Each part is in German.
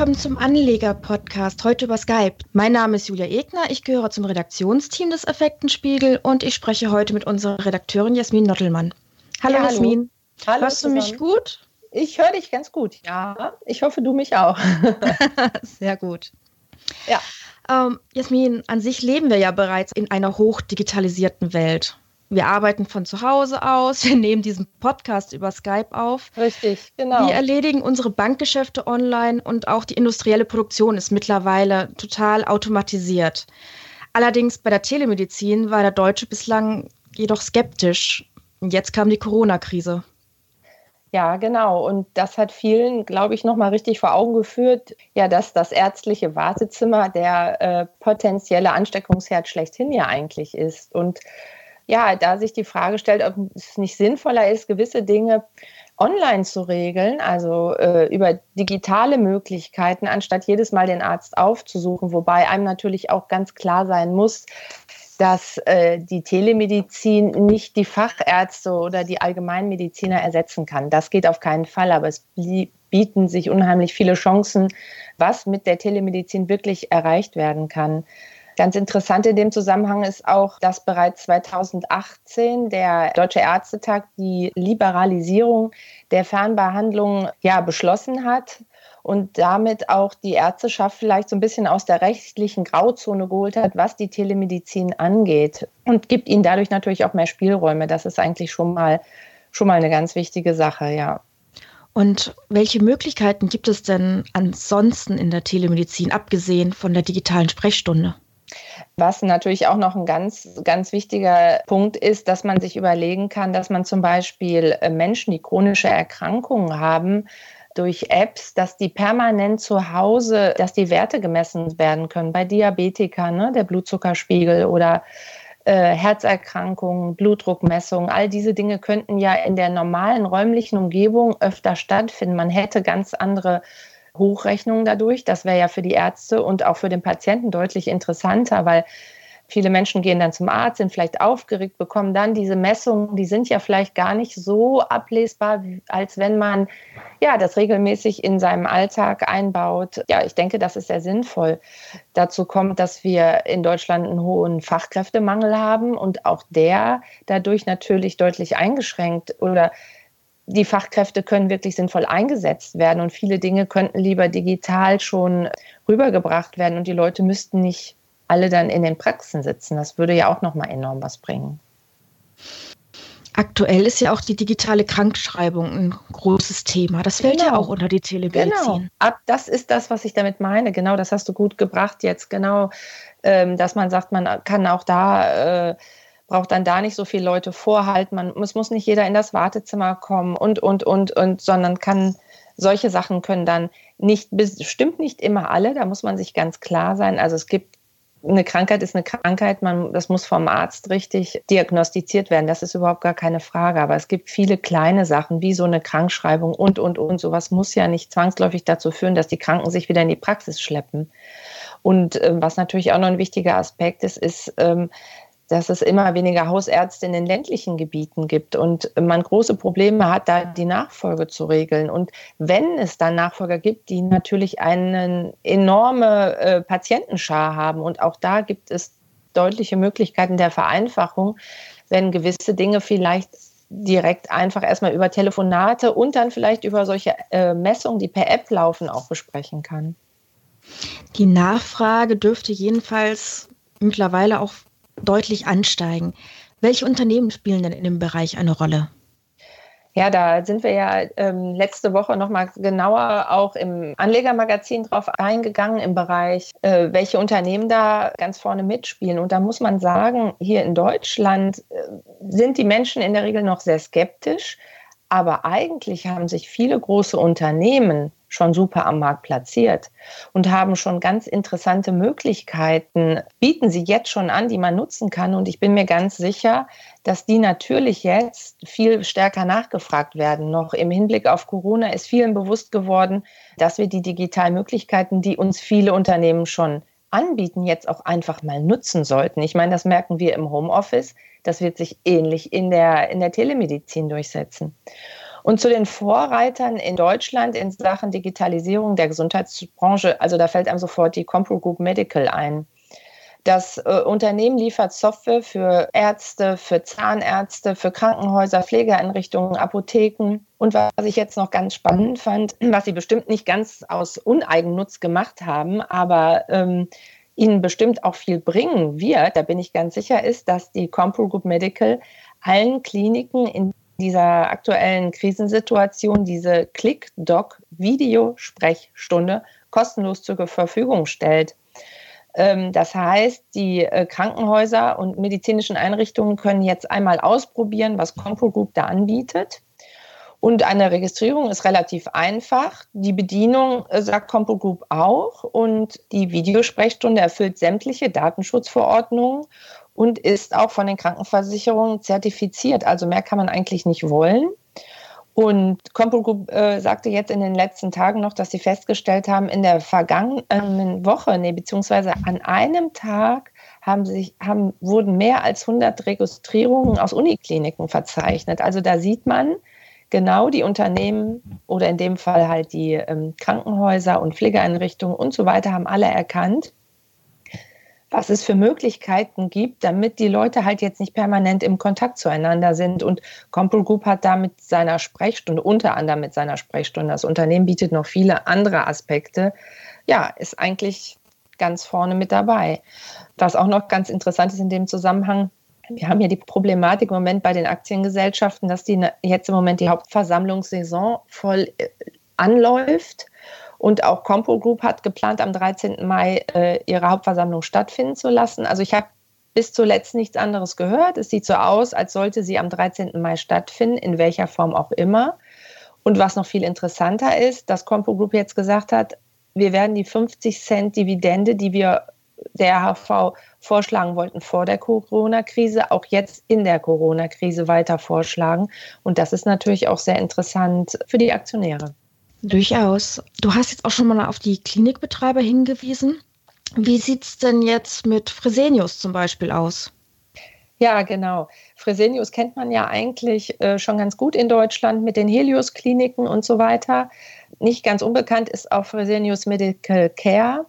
willkommen zum Anleger-Podcast, heute über Skype. Mein Name ist Julia Egner, ich gehöre zum Redaktionsteam des Effektenspiegel und ich spreche heute mit unserer Redakteurin Jasmin Nottelmann. Hallo ja, Jasmin. Hallo. Hörst du mich gut? Ich höre dich ganz gut, ja. Ich hoffe, du mich auch. Sehr gut. Ja. Ähm, Jasmin, an sich leben wir ja bereits in einer hochdigitalisierten Welt. Wir arbeiten von zu Hause aus, wir nehmen diesen Podcast über Skype auf. Richtig, genau. Wir erledigen unsere Bankgeschäfte online und auch die industrielle Produktion ist mittlerweile total automatisiert. Allerdings bei der Telemedizin war der Deutsche bislang jedoch skeptisch. Jetzt kam die Corona-Krise. Ja, genau. Und das hat vielen, glaube ich, nochmal richtig vor Augen geführt, ja, dass das ärztliche Wartezimmer der äh, potenzielle Ansteckungsherd schlechthin ja eigentlich ist. Und ja, da sich die Frage stellt, ob es nicht sinnvoller ist, gewisse Dinge online zu regeln, also äh, über digitale Möglichkeiten, anstatt jedes Mal den Arzt aufzusuchen, wobei einem natürlich auch ganz klar sein muss, dass äh, die Telemedizin nicht die Fachärzte oder die Allgemeinmediziner ersetzen kann. Das geht auf keinen Fall, aber es bieten sich unheimlich viele Chancen, was mit der Telemedizin wirklich erreicht werden kann. Ganz interessant in dem Zusammenhang ist auch, dass bereits 2018 der Deutsche Ärztetag die Liberalisierung der Fernbehandlung ja beschlossen hat und damit auch die Ärzteschaft vielleicht so ein bisschen aus der rechtlichen Grauzone geholt hat, was die Telemedizin angeht und gibt ihnen dadurch natürlich auch mehr Spielräume. Das ist eigentlich schon mal schon mal eine ganz wichtige Sache, ja. Und welche Möglichkeiten gibt es denn ansonsten in der Telemedizin, abgesehen von der digitalen Sprechstunde? Was natürlich auch noch ein ganz, ganz wichtiger Punkt ist, dass man sich überlegen kann, dass man zum Beispiel äh, Menschen, die chronische Erkrankungen haben, durch Apps, dass die permanent zu Hause, dass die Werte gemessen werden können. Bei Diabetikern, ne, der Blutzuckerspiegel oder äh, Herzerkrankungen, Blutdruckmessungen, all diese Dinge könnten ja in der normalen räumlichen Umgebung öfter stattfinden. Man hätte ganz andere Hochrechnungen dadurch. Das wäre ja für die Ärzte und auch für den Patienten deutlich interessanter, weil viele Menschen gehen dann zum Arzt, sind vielleicht aufgeregt, bekommen dann diese Messungen, die sind ja vielleicht gar nicht so ablesbar, als wenn man ja das regelmäßig in seinem Alltag einbaut. Ja, ich denke, das ist sehr sinnvoll. Dazu kommt, dass wir in Deutschland einen hohen Fachkräftemangel haben und auch der dadurch natürlich deutlich eingeschränkt oder die Fachkräfte können wirklich sinnvoll eingesetzt werden und viele Dinge könnten lieber digital schon rübergebracht werden und die Leute müssten nicht alle dann in den Praxen sitzen. Das würde ja auch noch mal enorm was bringen. Aktuell ist ja auch die digitale Krankschreibung ein großes Thema. Das fällt genau. ja auch unter die Telemedizin. Genau. Ab, das ist das, was ich damit meine. Genau, das hast du gut gebracht jetzt. Genau, ähm, dass man sagt, man kann auch da äh, braucht dann da nicht so viele Leute vorhalten. Man, es muss nicht jeder in das Wartezimmer kommen und, und, und, und, sondern kann, solche Sachen können dann nicht, bestimmt nicht immer alle, da muss man sich ganz klar sein. Also es gibt eine Krankheit ist eine Krankheit, man, das muss vom Arzt richtig diagnostiziert werden. Das ist überhaupt gar keine Frage. Aber es gibt viele kleine Sachen, wie so eine Krankschreibung und, und, und. Sowas muss ja nicht zwangsläufig dazu führen, dass die Kranken sich wieder in die Praxis schleppen. Und äh, was natürlich auch noch ein wichtiger Aspekt ist, ist, ähm, dass es immer weniger Hausärzte in den ländlichen Gebieten gibt und man große Probleme hat, da die Nachfolge zu regeln. Und wenn es dann Nachfolger gibt, die natürlich eine enorme äh, Patientenschar haben und auch da gibt es deutliche Möglichkeiten der Vereinfachung, wenn gewisse Dinge vielleicht direkt einfach erstmal über Telefonate und dann vielleicht über solche äh, Messungen, die per App laufen, auch besprechen kann. Die Nachfrage dürfte jedenfalls mittlerweile auch deutlich ansteigen. Welche Unternehmen spielen denn in dem Bereich eine Rolle? Ja, da sind wir ja ähm, letzte Woche nochmal genauer auch im Anlegermagazin drauf eingegangen im Bereich, äh, welche Unternehmen da ganz vorne mitspielen. Und da muss man sagen, hier in Deutschland äh, sind die Menschen in der Regel noch sehr skeptisch. Aber eigentlich haben sich viele große Unternehmen schon super am Markt platziert und haben schon ganz interessante Möglichkeiten, bieten sie jetzt schon an, die man nutzen kann. Und ich bin mir ganz sicher, dass die natürlich jetzt viel stärker nachgefragt werden. Noch im Hinblick auf Corona ist vielen bewusst geworden, dass wir die digitalen Möglichkeiten, die uns viele Unternehmen schon anbieten, jetzt auch einfach mal nutzen sollten. Ich meine, das merken wir im Homeoffice. Das wird sich ähnlich in der, in der Telemedizin durchsetzen. Und zu den Vorreitern in Deutschland in Sachen Digitalisierung der Gesundheitsbranche, also da fällt einem sofort die Compro Group Medical ein. Das äh, Unternehmen liefert Software für Ärzte, für Zahnärzte, für Krankenhäuser, Pflegeeinrichtungen, Apotheken. Und was ich jetzt noch ganz spannend fand, was sie bestimmt nicht ganz aus Uneigennutz gemacht haben, aber ähm, ihnen bestimmt auch viel bringen wird, da bin ich ganz sicher, ist, dass die Compro Group Medical allen Kliniken in dieser aktuellen Krisensituation diese Click-Doc-Videosprechstunde kostenlos zur Verfügung stellt. Ähm, das heißt, die äh, Krankenhäuser und medizinischen Einrichtungen können jetzt einmal ausprobieren, was Compro Group da anbietet. Und eine Registrierung ist relativ einfach. Die Bedienung äh, sagt Compro Group auch. Und die Videosprechstunde erfüllt sämtliche Datenschutzverordnungen und ist auch von den Krankenversicherungen zertifiziert. Also mehr kann man eigentlich nicht wollen. Und Compro Group äh, sagte jetzt in den letzten Tagen noch, dass sie festgestellt haben, in der vergangenen Woche, nee, beziehungsweise an einem Tag haben sich, haben, wurden mehr als 100 Registrierungen aus Unikliniken verzeichnet. Also da sieht man, genau die Unternehmen oder in dem Fall halt die ähm, Krankenhäuser und Pflegeeinrichtungen und so weiter haben alle erkannt, was es für Möglichkeiten gibt, damit die Leute halt jetzt nicht permanent im Kontakt zueinander sind. Und Compul Group hat da mit seiner Sprechstunde, unter anderem mit seiner Sprechstunde, das Unternehmen bietet noch viele andere Aspekte, ja, ist eigentlich ganz vorne mit dabei. Was auch noch ganz interessant ist in dem Zusammenhang, wir haben ja die Problematik im Moment bei den Aktiengesellschaften, dass die jetzt im Moment die Hauptversammlungssaison voll äh, anläuft. Und auch Compo Group hat geplant, am 13. Mai äh, ihre Hauptversammlung stattfinden zu lassen. Also ich habe bis zuletzt nichts anderes gehört. Es sieht so aus, als sollte sie am 13. Mai stattfinden, in welcher Form auch immer. Und was noch viel interessanter ist, dass Compo Group jetzt gesagt hat, wir werden die 50 Cent Dividende, die wir der HV vorschlagen wollten vor der Corona-Krise, auch jetzt in der Corona-Krise weiter vorschlagen. Und das ist natürlich auch sehr interessant für die Aktionäre. Durchaus. Du hast jetzt auch schon mal auf die Klinikbetreiber hingewiesen. Wie sieht es denn jetzt mit Fresenius zum Beispiel aus? Ja, genau. Fresenius kennt man ja eigentlich äh, schon ganz gut in Deutschland mit den Helios-Kliniken und so weiter. Nicht ganz unbekannt ist auch Fresenius Medical Care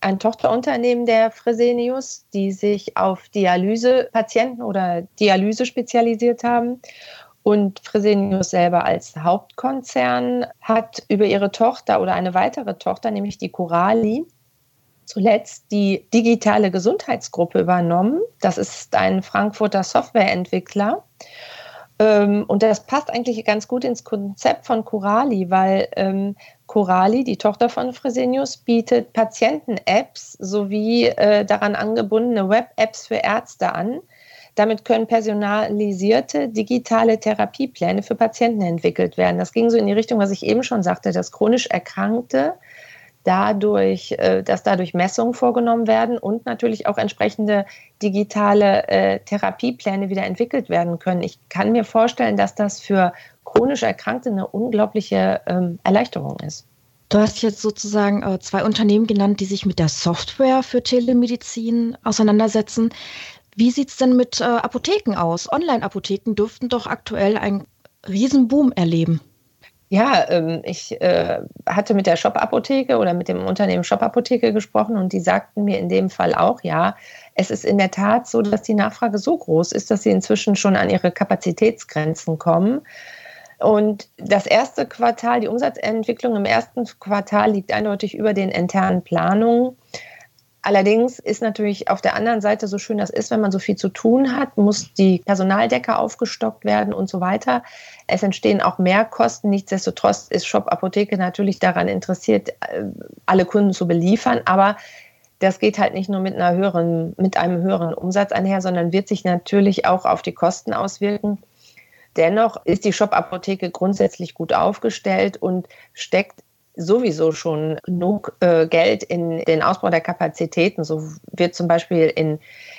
ein Tochterunternehmen der Fresenius, die sich auf Dialysepatienten oder Dialyse spezialisiert haben. Und Fresenius selber als Hauptkonzern hat über ihre Tochter oder eine weitere Tochter, nämlich die Corali, zuletzt die digitale Gesundheitsgruppe übernommen. Das ist ein Frankfurter Softwareentwickler. Ähm, und das passt eigentlich ganz gut ins Konzept von Corali, weil ähm, Corali, die Tochter von Fresenius, bietet Patienten-Apps sowie äh, daran angebundene Web-Apps für Ärzte an. Damit können personalisierte digitale Therapiepläne für Patienten entwickelt werden. Das ging so in die Richtung, was ich eben schon sagte, dass chronisch Erkrankte dadurch, äh, dass dadurch Messungen vorgenommen werden und natürlich auch entsprechende digitale äh, Therapiepläne wieder entwickelt werden können. Ich kann mir vorstellen, dass das für chronisch Erkrankte eine unglaubliche ähm, Erleichterung ist. Du hast jetzt sozusagen äh, zwei Unternehmen genannt, die sich mit der Software für Telemedizin auseinandersetzen. Wie sieht es denn mit Apotheken aus? Online-Apotheken dürften doch aktuell einen Riesenboom erleben. Ja, ähm, ich äh, hatte mit der Shop-Apotheke oder mit dem Unternehmen Shop-Apotheke gesprochen und die sagten mir in dem Fall auch, ja, es ist in der Tat so, dass die Nachfrage so groß ist, dass sie inzwischen schon an ihre Kapazitätsgrenzen kommen. Und das erste Quartal, die Umsatzentwicklung im ersten Quartal liegt eindeutig über den internen Planungen. Allerdings ist natürlich auf der anderen Seite so schön das ist, wenn man so viel zu tun hat, muss die Personaldecke aufgestockt werden und so weiter. Es entstehen auch Mehrkosten. Nichtsdestotrotz ist Shop Apotheke natürlich daran interessiert, äh, alle Kunden zu beliefern. Aber das geht halt nicht nur mit, einer höheren, mit einem höheren Umsatz einher, sondern wird sich natürlich auch auf die Kosten auswirken. Dennoch ist die Shop-Apotheke grundsätzlich gut aufgestellt und steckt sowieso schon genug äh, Geld in den Ausbau der Kapazitäten. So wird zum Beispiel in,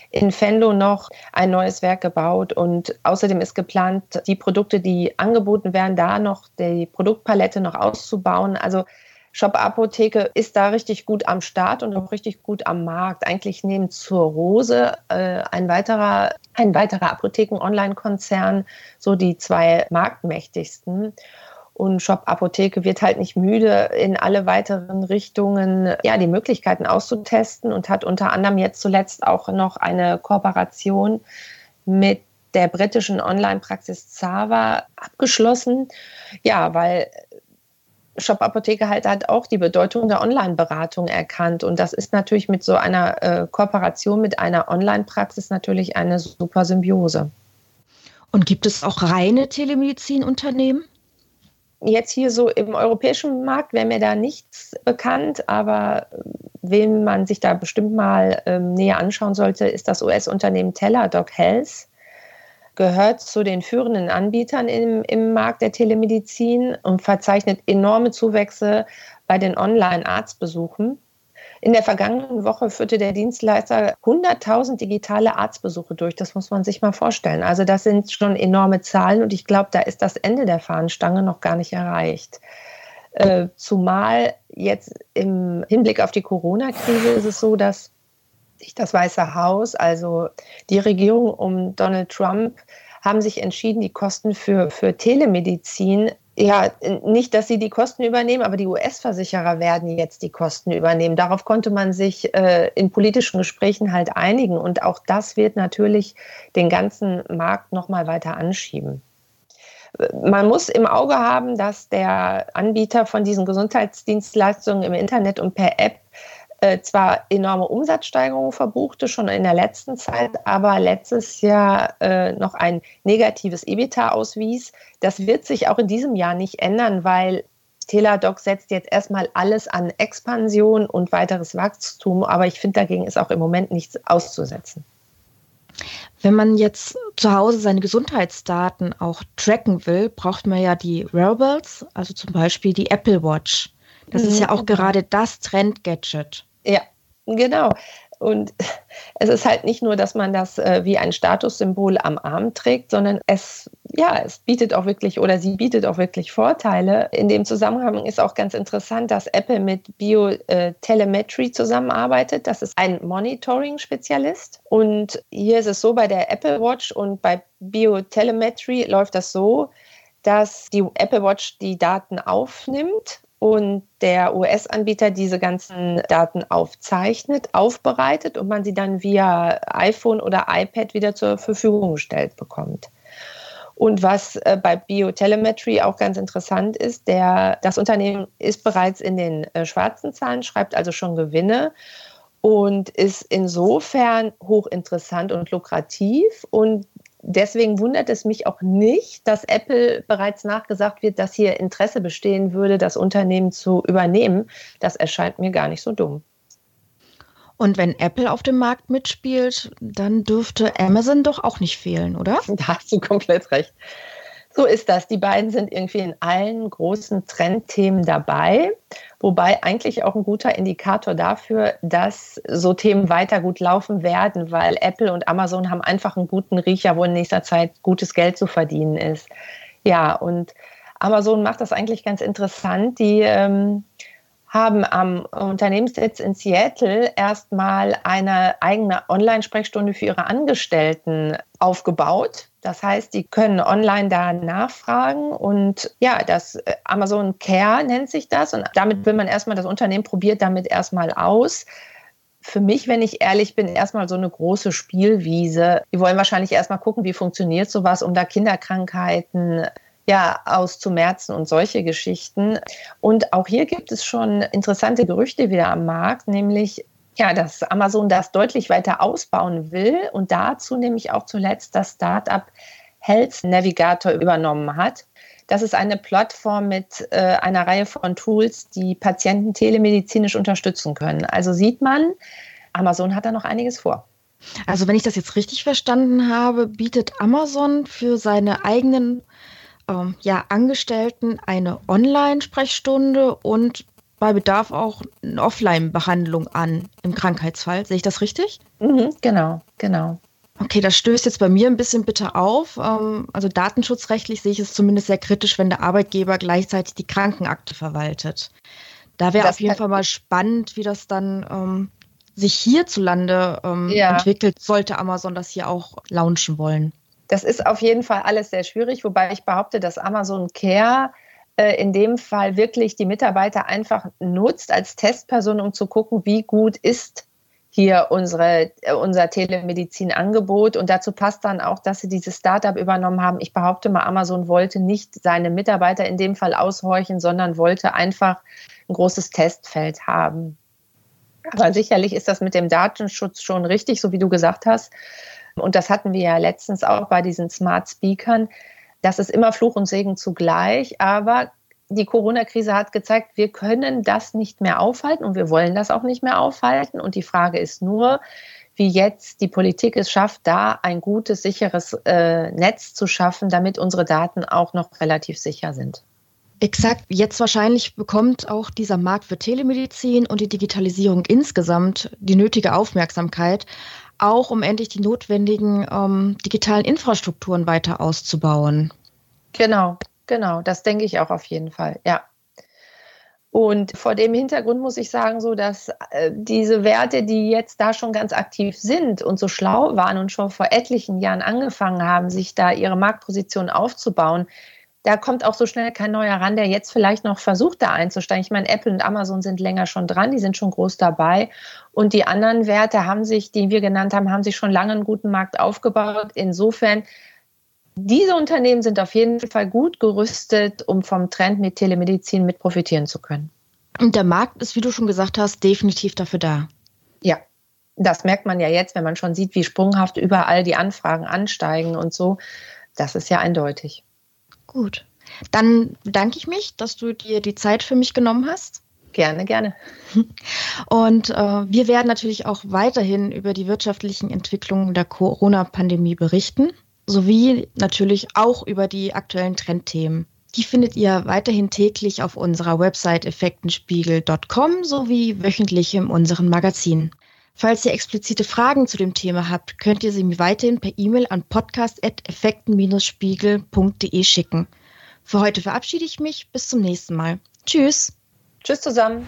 in Fenlo noch ein neues Werk gebaut und außerdem ist geplant, die Produkte, die angeboten werden, da noch die Produktpalette noch auszubauen. Also Shop Apotheke ist da richtig gut am Start und auch richtig gut am Markt. Eigentlich neben zur Rose äh, ein weiterer, ein weiterer Apotheken-Online-Konzern so die zwei marktmächtigsten. Und Shop Apotheke wird halt nicht müde, in alle weiteren Richtungen ja, die Möglichkeiten auszutesten und hat unter anderem jetzt zuletzt auch noch eine Kooperation mit der britischen Online-Praxis Zava abgeschlossen. Ja, weil Shop Apotheke halt hat auch die Bedeutung der Online-Beratung erkannt. Und das ist natürlich mit so einer äh, Kooperation mit einer Online-Praxis natürlich eine super Symbiose. Und gibt es auch reine Telemedizinunternehmen? Jetzt hier so im europäischen Markt wäre mir da nichts bekannt, aber äh, wen man sich da bestimmt mal ähm, näher anschauen sollte, ist das US-Unternehmen Teladoc Health. Gehört zu den führenden Anbietern im, im Markt der Telemedizin und verzeichnet enorme Zuwächse bei den Online-Arztbesuchen. In der vergangenen Woche führte der Dienstleister 100.000 digitale Arztbesuche durch. Das muss man sich mal vorstellen. Also das sind schon enorme Zahlen und ich glaube, da ist das Ende der Fahnenstange noch gar nicht erreicht. Äh, zumal jetzt im Hinblick auf die Corona-Krise ist es so, dass sich das Weiße Haus, also die Regierung um Donald Trump, haben sich entschieden, die Kosten für, für Telemedizin ja, nicht, dass sie die Kosten übernehmen, aber die US-Versicherer werden jetzt die Kosten übernehmen. Darauf konnte man sich äh, in politischen Gesprächen halt einigen. Und auch das wird natürlich den ganzen Markt nochmal weiter anschieben. Man muss im Auge haben, dass der Anbieter von diesen Gesundheitsdienstleistungen im Internet und per App äh, zwar enorme Umsatzsteigerungen verbuchte, schon in der letzten Zeit, aber letztes Jahr äh, noch ein negatives EBITDA auswies. Das wird sich auch in diesem Jahr nicht ändern, weil Teladoc setzt jetzt erstmal alles an Expansion und weiteres Wachstum, aber ich finde, dagegen ist auch im Moment nichts auszusetzen. Wenn man jetzt zu Hause seine Gesundheitsdaten auch tracken will, braucht man ja die Wearables, also zum Beispiel die Apple Watch. Das mhm. ist ja auch gerade das Trend-Gadget. Ja, genau. Und es ist halt nicht nur, dass man das äh, wie ein Statussymbol am Arm trägt, sondern es, ja, es bietet auch wirklich oder sie bietet auch wirklich Vorteile. In dem Zusammenhang ist auch ganz interessant, dass Apple mit Biotelemetry äh, zusammenarbeitet. Das ist ein Monitoring-Spezialist. Und hier ist es so, bei der Apple Watch und bei Biotelemetry läuft das so, dass die Apple Watch die Daten aufnimmt und der US-Anbieter diese ganzen Daten aufzeichnet, aufbereitet und man sie dann via iPhone oder iPad wieder zur Verfügung gestellt bekommt. Und was äh, bei Biotelemetry auch ganz interessant ist, der, das Unternehmen ist bereits in den äh, schwarzen Zahlen, schreibt also schon Gewinne und ist insofern hochinteressant und lukrativ. Und deswegen wundert es mich auch nicht, dass Apple bereits nachgesagt wird, dass hier Interesse bestehen würde, das Unternehmen zu übernehmen. Das erscheint mir gar nicht so dumm. Und wenn Apple auf dem Markt mitspielt, dann dürfte Amazon doch auch nicht fehlen, oder? Da hast du komplett recht. So ist das. Die beiden sind irgendwie in allen großen Trendthemen dabei, wobei eigentlich auch ein guter Indikator dafür, dass so Themen weiter gut laufen werden, weil Apple und Amazon haben einfach einen guten Riecher, wo in nächster Zeit gutes Geld zu verdienen ist. Ja, und Amazon macht das eigentlich ganz interessant. Die ähm, haben am Unternehmenssitz in Seattle erstmal eine eigene Online-Sprechstunde für ihre Angestellten aufgebaut. Das heißt, die können online da nachfragen und ja, das äh, Amazon Care nennt sich das und damit will man erstmal, das Unternehmen probiert damit erstmal aus. Für mich, wenn ich ehrlich bin, erstmal so eine große Spielwiese. Die wollen wahrscheinlich erstmal gucken, wie funktioniert sowas, um da Kinderkrankheiten ja, auszumerzen und solche Geschichten. Und auch hier gibt es schon interessante Gerüchte wieder am Markt, nämlich ja, dass Amazon das deutlich weiter ausbauen will und dazu nämlich auch zuletzt das Startup Health Navigator übernommen hat. Das ist eine Plattform mit äh, einer Reihe von Tools, die Patienten telemedizinisch unterstützen können. Also sieht man, Amazon hat da noch einiges vor. Also wenn ich das jetzt richtig verstanden habe, bietet Amazon für seine eigenen ähm, ja, Angestellten eine Online-Sprechstunde und bei Bedarf auch eine Offline-Behandlung an im Krankheitsfall. Sehe ich das richtig? Mhm, genau, genau. Okay, das stößt jetzt bei mir ein bisschen bitte auf. Ähm, also datenschutzrechtlich sehe ich es zumindest sehr kritisch, wenn der Arbeitgeber gleichzeitig die Krankenakte verwaltet. Da wäre auf jeden Fall mal spannend, wie das dann ähm, sich hierzulande ähm, ja. entwickelt, sollte Amazon das hier auch launchen wollen. Das ist auf jeden Fall alles sehr schwierig, wobei ich behaupte, dass Amazon Care äh, in dem Fall wirklich die Mitarbeiter einfach nutzt als Testperson, um zu gucken, wie gut ist hier unsere, äh, unser Telemedizin-Angebot. Und dazu passt dann auch, dass sie dieses Startup übernommen haben. Ich behaupte mal, Amazon wollte nicht seine Mitarbeiter in dem Fall aushorchen, sondern wollte einfach ein großes Testfeld haben. Aber sicherlich ist das mit dem Datenschutz schon richtig, so wie du gesagt hast. Und das hatten wir ja letztens auch bei diesen Smart Speakern. Das ist immer Fluch und Segen zugleich. Aber die Corona-Krise hat gezeigt, wir können das nicht mehr aufhalten und wir wollen das auch nicht mehr aufhalten. Und die Frage ist nur, wie jetzt die Politik es schafft, da ein gutes, sicheres äh, Netz zu schaffen, damit unsere Daten auch noch relativ sicher sind. Exakt. Jetzt wahrscheinlich bekommt auch dieser Markt für Telemedizin und die Digitalisierung insgesamt die nötige Aufmerksamkeit, auch um endlich die notwendigen ähm, digitalen Infrastrukturen weiter auszubauen. Genau, genau. Das denke ich auch auf jeden Fall. Ja. Und vor dem Hintergrund muss ich sagen, so dass äh, diese Werte, die jetzt da schon ganz aktiv sind und so schlau waren und schon vor etlichen Jahren angefangen haben, sich da ihre Marktposition aufzubauen, da kommt auch so schnell kein neuer ran, der jetzt vielleicht noch versucht, da einzusteigen. Ich meine, Apple und Amazon sind länger schon dran, die sind schon groß dabei. Und die anderen Werte haben sich, die wir genannt haben, haben sich schon lange einen guten Markt aufgebaut. Insofern, diese Unternehmen sind auf jeden Fall gut gerüstet, um vom Trend mit Telemedizin mit profitieren zu können. Und der Markt ist, wie du schon gesagt hast, definitiv dafür da. Ja, das merkt man ja jetzt, wenn man schon sieht, wie sprunghaft überall die Anfragen ansteigen und so. Das ist ja eindeutig. Gut. Dann bedanke ich mich, dass du dir die Zeit für mich genommen hast. Gerne, gerne. Und äh, wir werden natürlich auch weiterhin über die wirtschaftlichen Entwicklungen der Corona-Pandemie berichten, sowie natürlich auch über die aktuellen Trendthemen. Die findet ihr weiterhin täglich auf unserer Website effektenspiegel.com sowie wöchentlich in unserem Magazin. Falls ihr explizite Fragen zu dem Thema habt, könnt ihr sie mir weiterhin per E-Mail an podcast.effekten-spiegel.de schicken. Für heute verabschiede ich mich. Bis zum nächsten Mal. Tschüss. Tschüss zusammen.